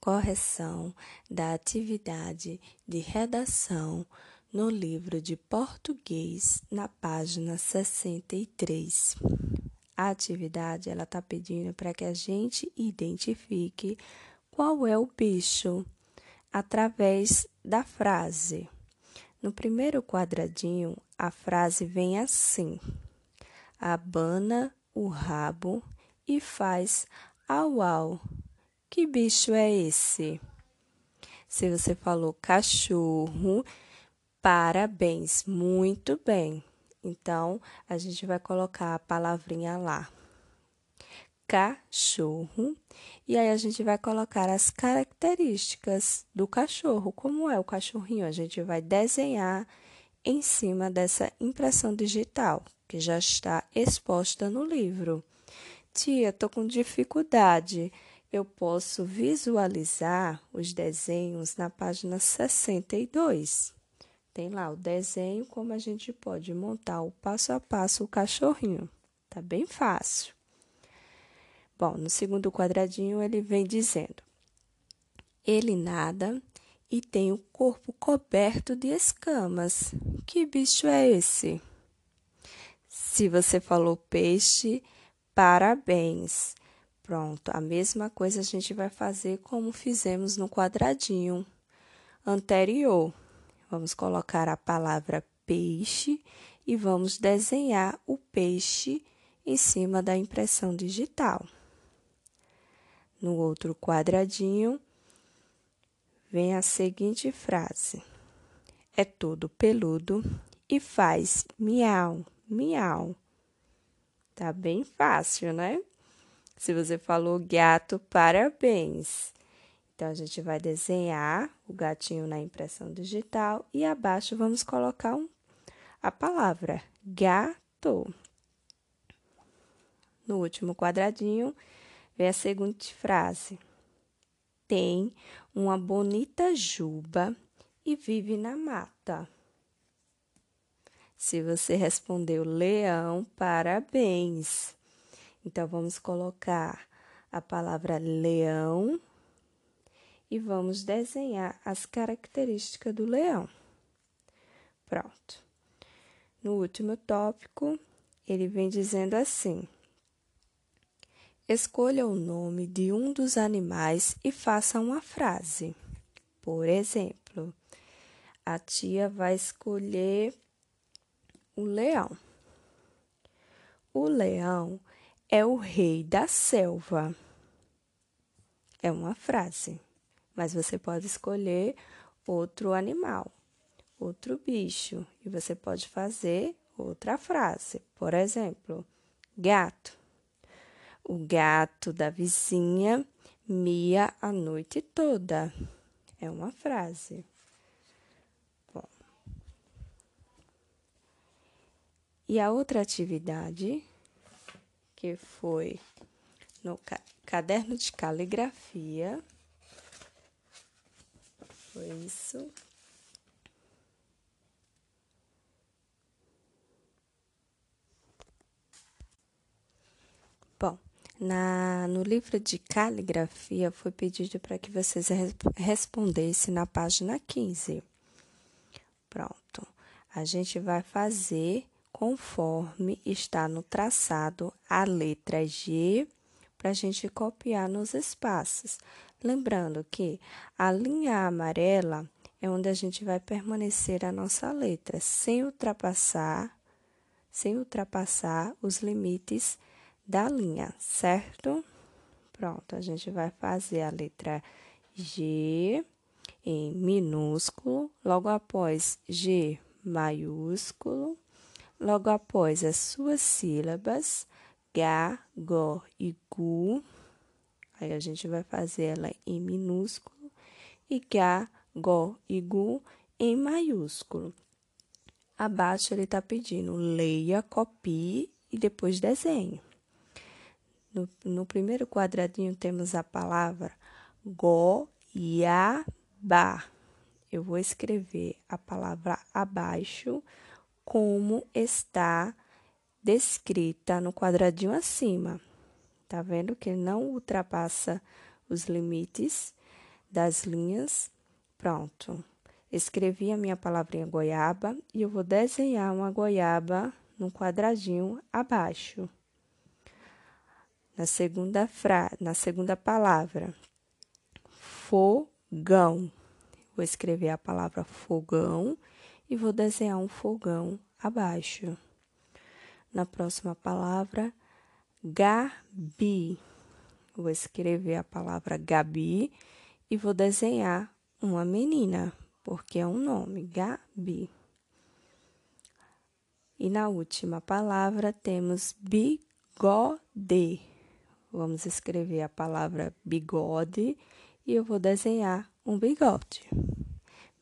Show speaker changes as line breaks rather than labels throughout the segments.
correção da atividade de redação no livro de português, na página 63. A atividade ela está pedindo para que a gente identifique qual é o bicho através da frase. No primeiro quadradinho, a frase vem assim: abana o rabo e faz au au. Que bicho é esse? Se você falou cachorro, parabéns, muito bem. Então, a gente vai colocar a palavrinha lá. Cachorro. E aí a gente vai colocar as características do cachorro. Como é o cachorrinho? A gente vai desenhar em cima dessa impressão digital, que já está exposta no livro. Tia, estou com dificuldade eu posso visualizar os desenhos na página 62. Tem lá o desenho, como a gente pode montar o passo a passo o cachorrinho. Tá bem fácil. Bom, no segundo quadradinho ele vem dizendo: Ele nada e tem o corpo coberto de escamas. Que bicho é esse? Se você falou peixe, parabéns. Pronto, a mesma coisa a gente vai fazer como fizemos no quadradinho anterior. Vamos colocar a palavra peixe e vamos desenhar o peixe em cima da impressão digital. No outro quadradinho, vem a seguinte frase: É todo peludo e faz miau, miau. Tá bem fácil, né? Se você falou gato, parabéns. Então, a gente vai desenhar o gatinho na impressão digital e abaixo vamos colocar um, a palavra gato. No último quadradinho, vem a seguinte frase: Tem uma bonita juba e vive na mata. Se você respondeu leão, parabéns. Então, vamos colocar a palavra leão e vamos desenhar as características do leão. Pronto. No último tópico, ele vem dizendo assim: Escolha o nome de um dos animais e faça uma frase. Por exemplo, a tia vai escolher o leão. O leão é o rei da selva. É uma frase, mas você pode escolher outro animal, outro bicho, e você pode fazer outra frase. Por exemplo, gato. O gato da vizinha mia a noite toda. É uma frase. Bom. E a outra atividade que foi no caderno de caligrafia. Foi isso. Bom, na, no livro de caligrafia foi pedido para que vocês respondessem na página 15. Pronto. A gente vai fazer conforme está no traçado a letra G para a gente copiar nos espaços. Lembrando que a linha amarela é onde a gente vai permanecer a nossa letra, sem ultrapassar, sem ultrapassar os limites da linha, certo? Pronto, a gente vai fazer a letra G em minúsculo, logo após G maiúsculo, Logo após as suas sílabas, ga, go e gu, aí a gente vai fazer ela em minúsculo e ga, go e gu em maiúsculo. Abaixo ele está pedindo leia, copie e depois desenhe. No, no primeiro quadradinho temos a palavra goiaba. Eu vou escrever a palavra abaixo como está descrita no quadradinho acima. Tá vendo que não ultrapassa os limites das linhas. Pronto. Escrevi a minha palavrinha goiaba e eu vou desenhar uma goiaba num quadradinho abaixo. Na segunda fra na segunda palavra, fogão. Vou escrever a palavra fogão e vou desenhar um fogão abaixo. Na próxima palavra, Gabi. Vou escrever a palavra Gabi e vou desenhar uma menina, porque é um nome, Gabi. E na última palavra temos bigode. Vamos escrever a palavra bigode e eu vou desenhar um bigode.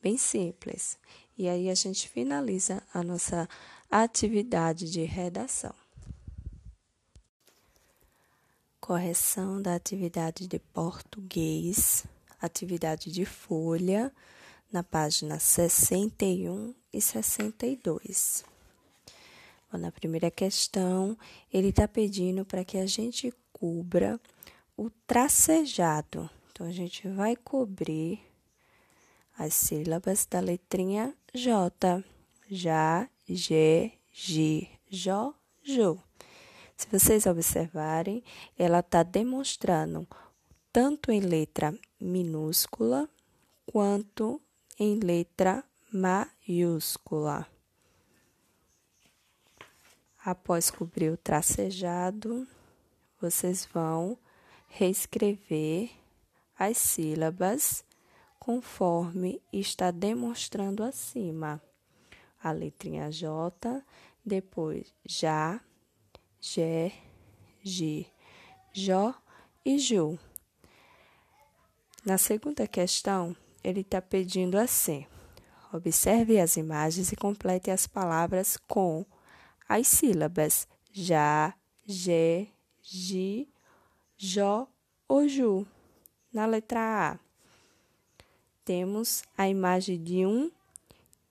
Bem simples. E aí a gente finaliza a nossa atividade de redação. Correção da atividade de português, atividade de folha, na página 61 e 62. Bom, na primeira questão, ele está pedindo para que a gente cubra o tracejado. Então, a gente vai cobrir as sílabas da letrinha J. Já, G, G, Jó, Jô. Se vocês observarem, ela está demonstrando tanto em letra minúscula quanto em letra maiúscula. Após cobrir o tracejado, vocês vão reescrever as sílabas conforme está demonstrando acima. A letrinha J, depois já, Gé, Gi, Jó e Ju. Na segunda questão, ele está pedindo assim: observe as imagens e complete as palavras com as sílabas já, Gé, Gi, Jó ou Ju. Na letra A, temos a imagem de um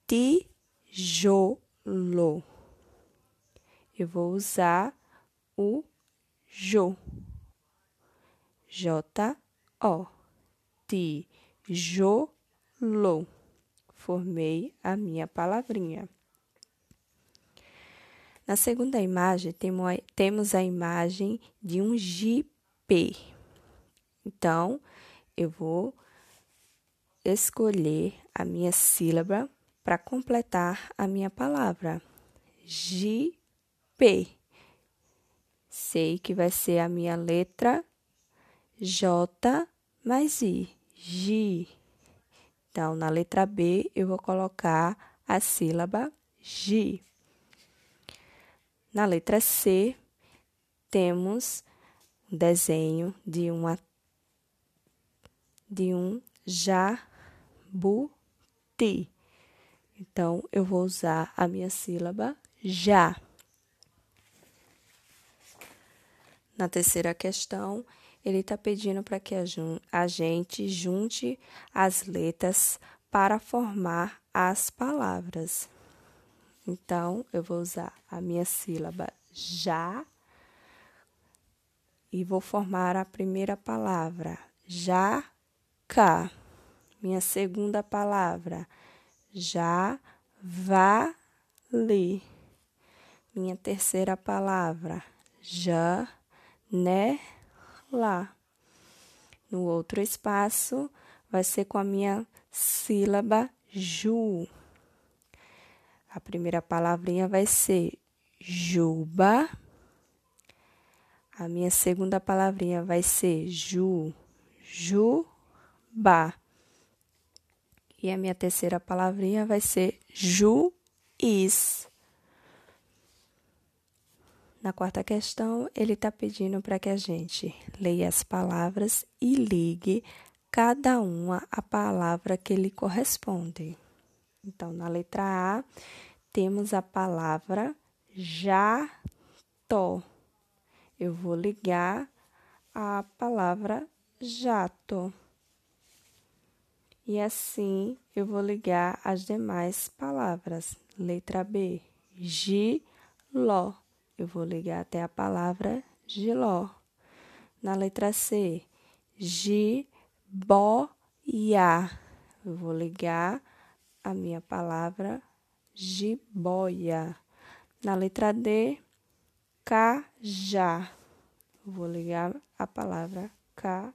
tijolo. Eu vou usar o jo. J-O. Tijolo. Formei a minha palavrinha. Na segunda imagem, temos a imagem de um jipe. Então, eu vou escolher a minha sílaba para completar a minha palavra. Jipe sei que vai ser a minha letra J mais I, G. Então, na letra B, eu vou colocar a sílaba G. Na letra C, temos um desenho de uma de um jabuti. Então, eu vou usar a minha sílaba já. Na terceira questão, ele está pedindo para que a gente junte as letras para formar as palavras. Então, eu vou usar a minha sílaba já e vou formar a primeira palavra, jaca. Minha segunda palavra, já vale. Minha terceira palavra, já né. No outro espaço, vai ser com a minha sílaba ju. A primeira palavrinha vai ser juba. A minha segunda palavrinha vai ser ju, juba. E a minha terceira palavrinha vai ser juiz. Na quarta questão, ele está pedindo para que a gente leia as palavras e ligue cada uma à palavra que lhe corresponde. Então, na letra A, temos a palavra jato. Eu vou ligar a palavra jato. E assim eu vou ligar as demais palavras. Letra B, giló eu vou ligar até a palavra giló. Na letra C, gibóia. ia. Eu vou ligar a minha palavra jiboia. Na letra D, cajá. Vou ligar a palavra cajá.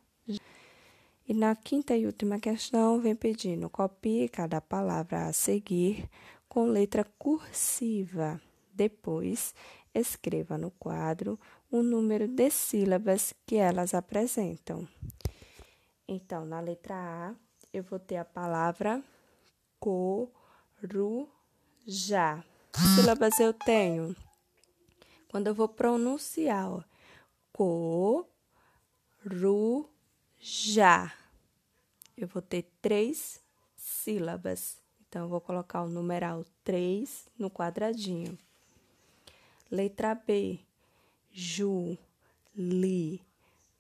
E na quinta e última questão, vem pedindo copie cada palavra a seguir com letra cursiva. Depois, escreva no quadro o número de sílabas que elas apresentam. Então, na letra A, eu vou ter a palavra corujá. Sílabas eu tenho. Quando eu vou pronunciar, ó, corujá, eu vou ter três sílabas. Então, eu vou colocar o numeral 3 no quadradinho. Letra B, ju, li,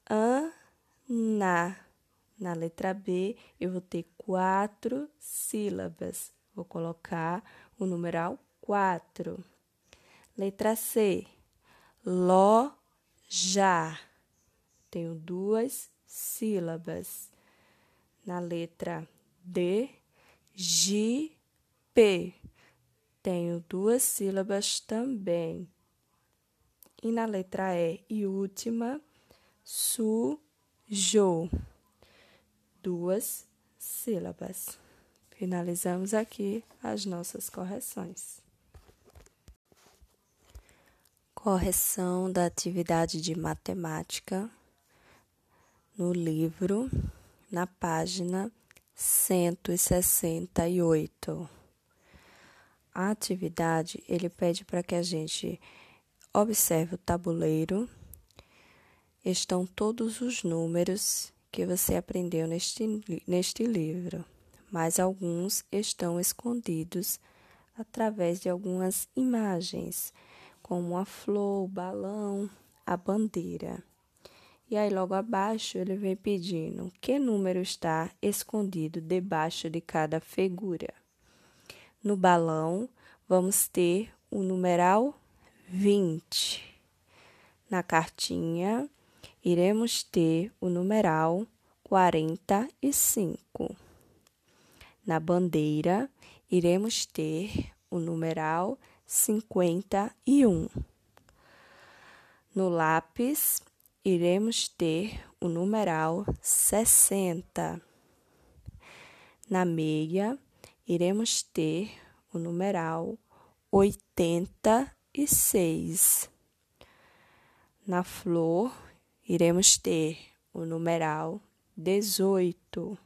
an, na. Na letra B, eu vou ter quatro sílabas. Vou colocar o numeral 4. Letra C, lo, já. Tenho duas sílabas. Na letra D, ji, p. Tenho duas sílabas também. E na letra E e última, su, jo duas sílabas. Finalizamos aqui as nossas correções. Correção da atividade de matemática no livro, na página 168. A atividade, ele pede para que a gente observe o tabuleiro. Estão todos os números que você aprendeu neste, neste livro, mas alguns estão escondidos através de algumas imagens, como a flor, o balão, a bandeira. E aí, logo abaixo, ele vem pedindo que número está escondido debaixo de cada figura. No balão, vamos ter o numeral 20. Na cartinha, iremos ter o numeral 45. Na bandeira, iremos ter o numeral 51. No lápis, iremos ter o numeral 60. Na meia, iremos ter o numeral 86. Na flor, iremos ter o numeral 18.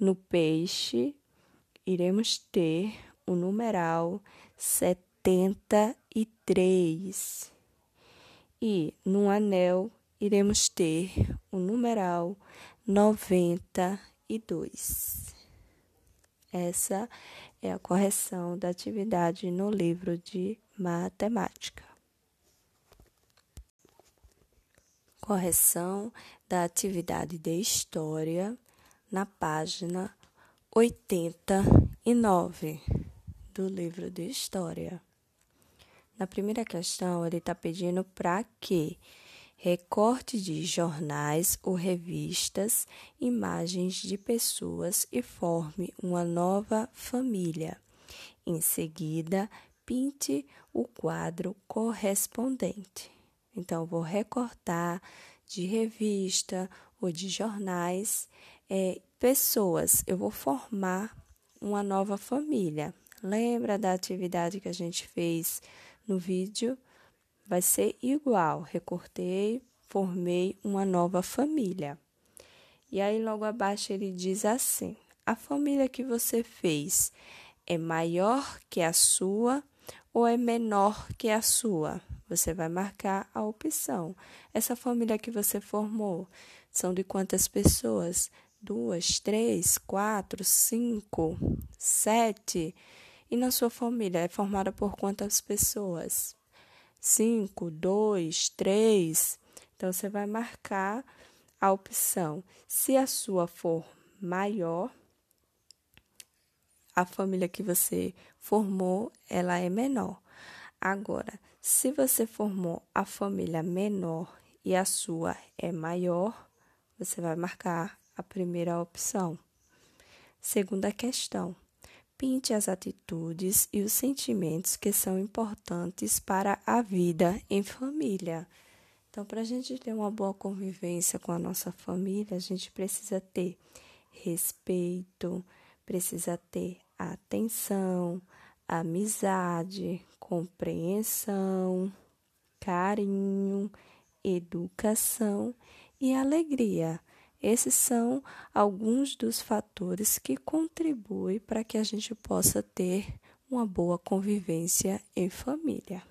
No peixe, iremos ter o numeral 73. E no anel, iremos ter o numeral 92. Essa é a correção da atividade no livro de matemática. correção da atividade de história na página 89 do livro de história. Na primeira questão, ele está pedindo para que recorte de jornais ou revistas imagens de pessoas e forme uma nova família. Em seguida, pinte o quadro correspondente. Então, vou recortar de revista ou de jornais é, pessoas. Eu vou formar uma nova família. Lembra da atividade que a gente fez no vídeo? Vai ser igual. Recortei, formei uma nova família. E aí, logo abaixo, ele diz assim: a família que você fez é maior que a sua ou é menor que a sua? Você vai marcar a opção. Essa família que você formou são de quantas pessoas? Duas, três, quatro, cinco, sete. E na sua família é formada por quantas pessoas? Cinco, dois, três. Então você vai marcar a opção. Se a sua for maior, a família que você formou, ela é menor. Agora, se você formou a família menor e a sua é maior, você vai marcar a primeira opção. Segunda questão. Pinte as atitudes e os sentimentos que são importantes para a vida em família. Então, para a gente ter uma boa convivência com a nossa família, a gente precisa ter respeito, precisa ter atenção, amizade, compreensão, carinho, educação e alegria. Esses são alguns dos fatores que contribuem para que a gente possa ter uma boa convivência em família.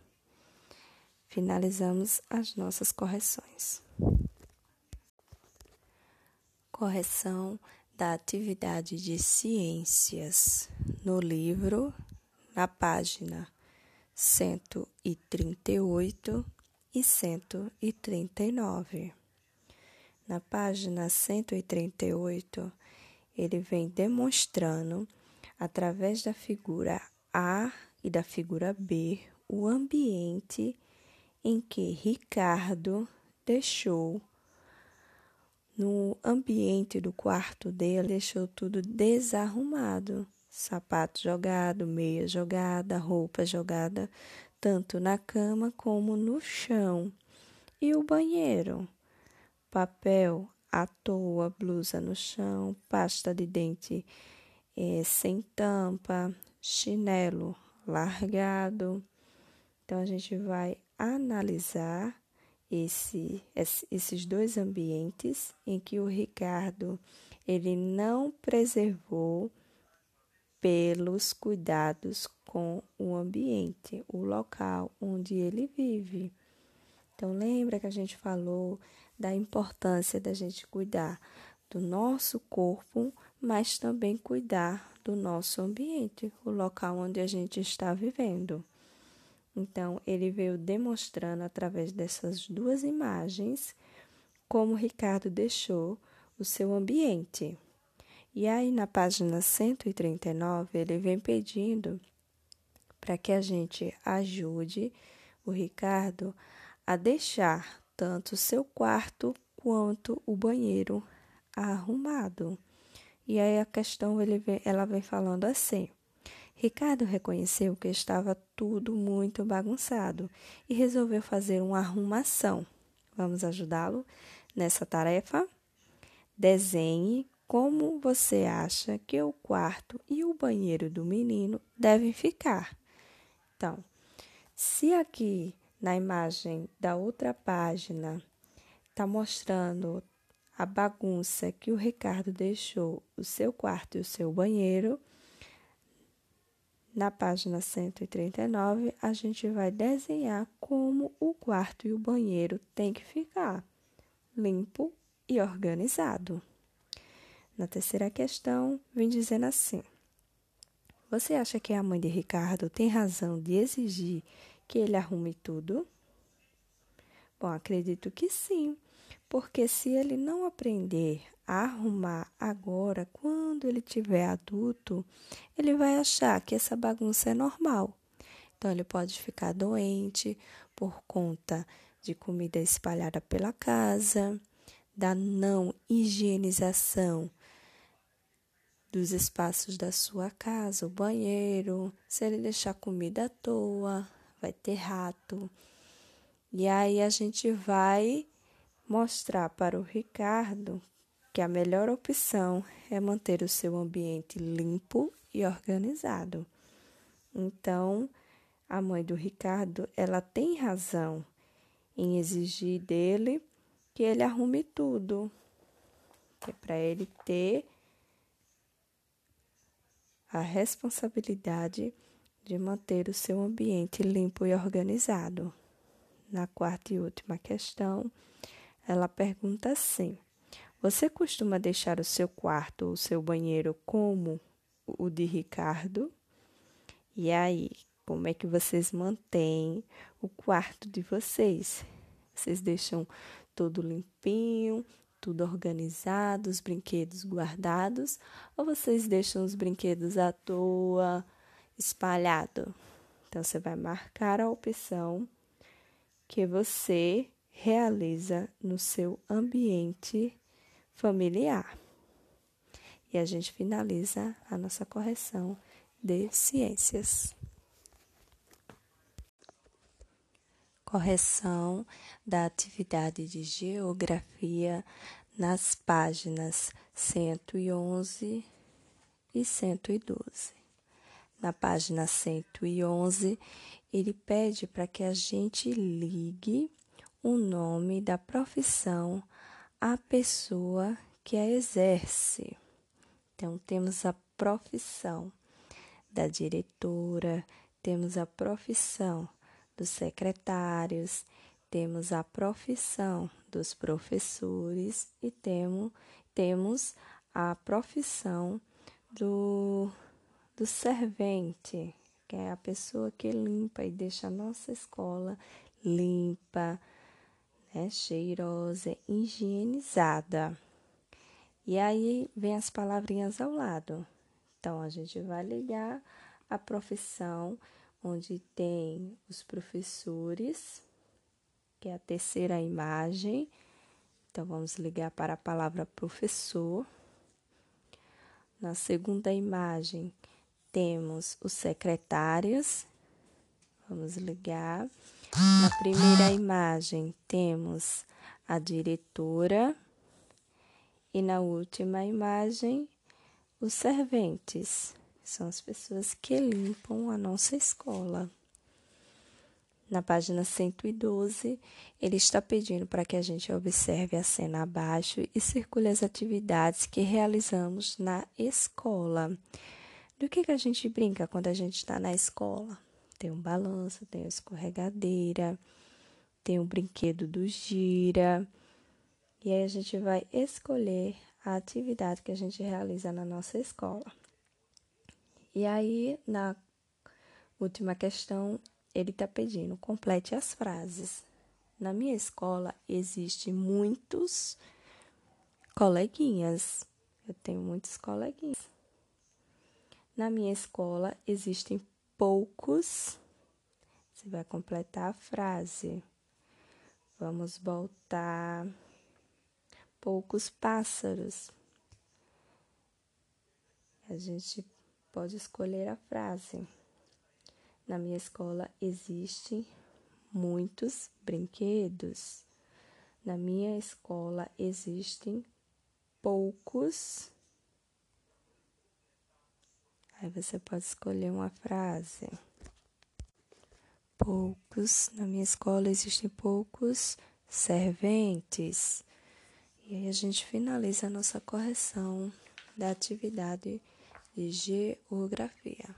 Finalizamos as nossas correções. Correção da atividade de ciências no livro, na página 138 e 139. Na página 138, ele vem demonstrando, através da figura A e da figura B, o ambiente em que Ricardo deixou no ambiente do quarto dele, deixou tudo desarrumado. Sapato jogado, meia jogada, roupa jogada, tanto na cama como no chão. E o banheiro? Papel à toa, blusa no chão, pasta de dente é, sem tampa, chinelo largado. Então a gente vai analisar esse, esses dois ambientes em que o Ricardo ele não preservou pelos cuidados com o ambiente, o local onde ele vive. Então lembra que a gente falou da importância da gente cuidar do nosso corpo, mas também cuidar do nosso ambiente, o local onde a gente está vivendo. Então, ele veio demonstrando através dessas duas imagens como Ricardo deixou o seu ambiente. E aí, na página 139, ele vem pedindo para que a gente ajude o Ricardo a deixar tanto seu quarto quanto o banheiro arrumado. E aí a questão vem, ela vem falando assim. Ricardo reconheceu que estava tudo muito bagunçado e resolveu fazer uma arrumação. Vamos ajudá-lo nessa tarefa? Desenhe como você acha que o quarto e o banheiro do menino devem ficar. Então, se aqui na imagem da outra página está mostrando a bagunça que o Ricardo deixou o seu quarto e o seu banheiro. Na página 139, a gente vai desenhar como o quarto e o banheiro tem que ficar limpo e organizado. Na terceira questão, vem dizendo assim: Você acha que a mãe de Ricardo tem razão de exigir que ele arrume tudo? Bom, acredito que sim, porque se ele não aprender a arrumar agora, quando ele tiver adulto, ele vai achar que essa bagunça é normal. Então, ele pode ficar doente por conta de comida espalhada pela casa, da não higienização dos espaços da sua casa, o banheiro, se ele deixar comida à toa, vai ter rato. E aí a gente vai mostrar para o Ricardo que a melhor opção é manter o seu ambiente limpo e organizado. Então, a mãe do Ricardo, ela tem razão em exigir dele que ele arrume tudo, que é para ele ter a responsabilidade de manter o seu ambiente limpo e organizado. Na quarta e última questão, ela pergunta assim: Você costuma deixar o seu quarto ou o seu banheiro como o de Ricardo? E aí, como é que vocês mantêm o quarto de vocês? Vocês deixam tudo limpinho, tudo organizado, os brinquedos guardados, ou vocês deixam os brinquedos à toa, espalhado. Então, você vai marcar a opção que você realiza no seu ambiente familiar. e a gente finaliza a nossa correção de ciências. Correção da atividade de geografia nas páginas 111 e 112. Na página 111, ele pede para que a gente ligue o nome da profissão à pessoa que a exerce. Então, temos a profissão da diretora, temos a profissão dos secretários, temos a profissão dos professores e temos, temos a profissão do, do servente, que é a pessoa que limpa e deixa a nossa escola limpa, né, cheirosa, higienizada. E aí vem as palavrinhas ao lado. Então a gente vai ligar a profissão onde tem os professores, que é a terceira imagem. Então vamos ligar para a palavra professor. Na segunda imagem, temos os secretários. Vamos ligar. Na primeira imagem, temos a diretora. E na última imagem, os serventes. São as pessoas que limpam a nossa escola. Na página 112, ele está pedindo para que a gente observe a cena abaixo e circule as atividades que realizamos na escola. Do que, que a gente brinca quando a gente está na escola? Tem um balanço, tem a escorregadeira, tem o brinquedo do gira. E aí a gente vai escolher a atividade que a gente realiza na nossa escola. E aí, na última questão, ele está pedindo: complete as frases. Na minha escola existem muitos coleguinhas. Eu tenho muitos coleguinhas. Na minha escola existem poucos. Você vai completar a frase. Vamos voltar. Poucos pássaros. A gente pode escolher a frase. Na minha escola existem muitos brinquedos. Na minha escola existem poucos. Aí você pode escolher uma frase. Poucos. Na minha escola existem poucos serventes. E aí a gente finaliza a nossa correção da atividade de geografia.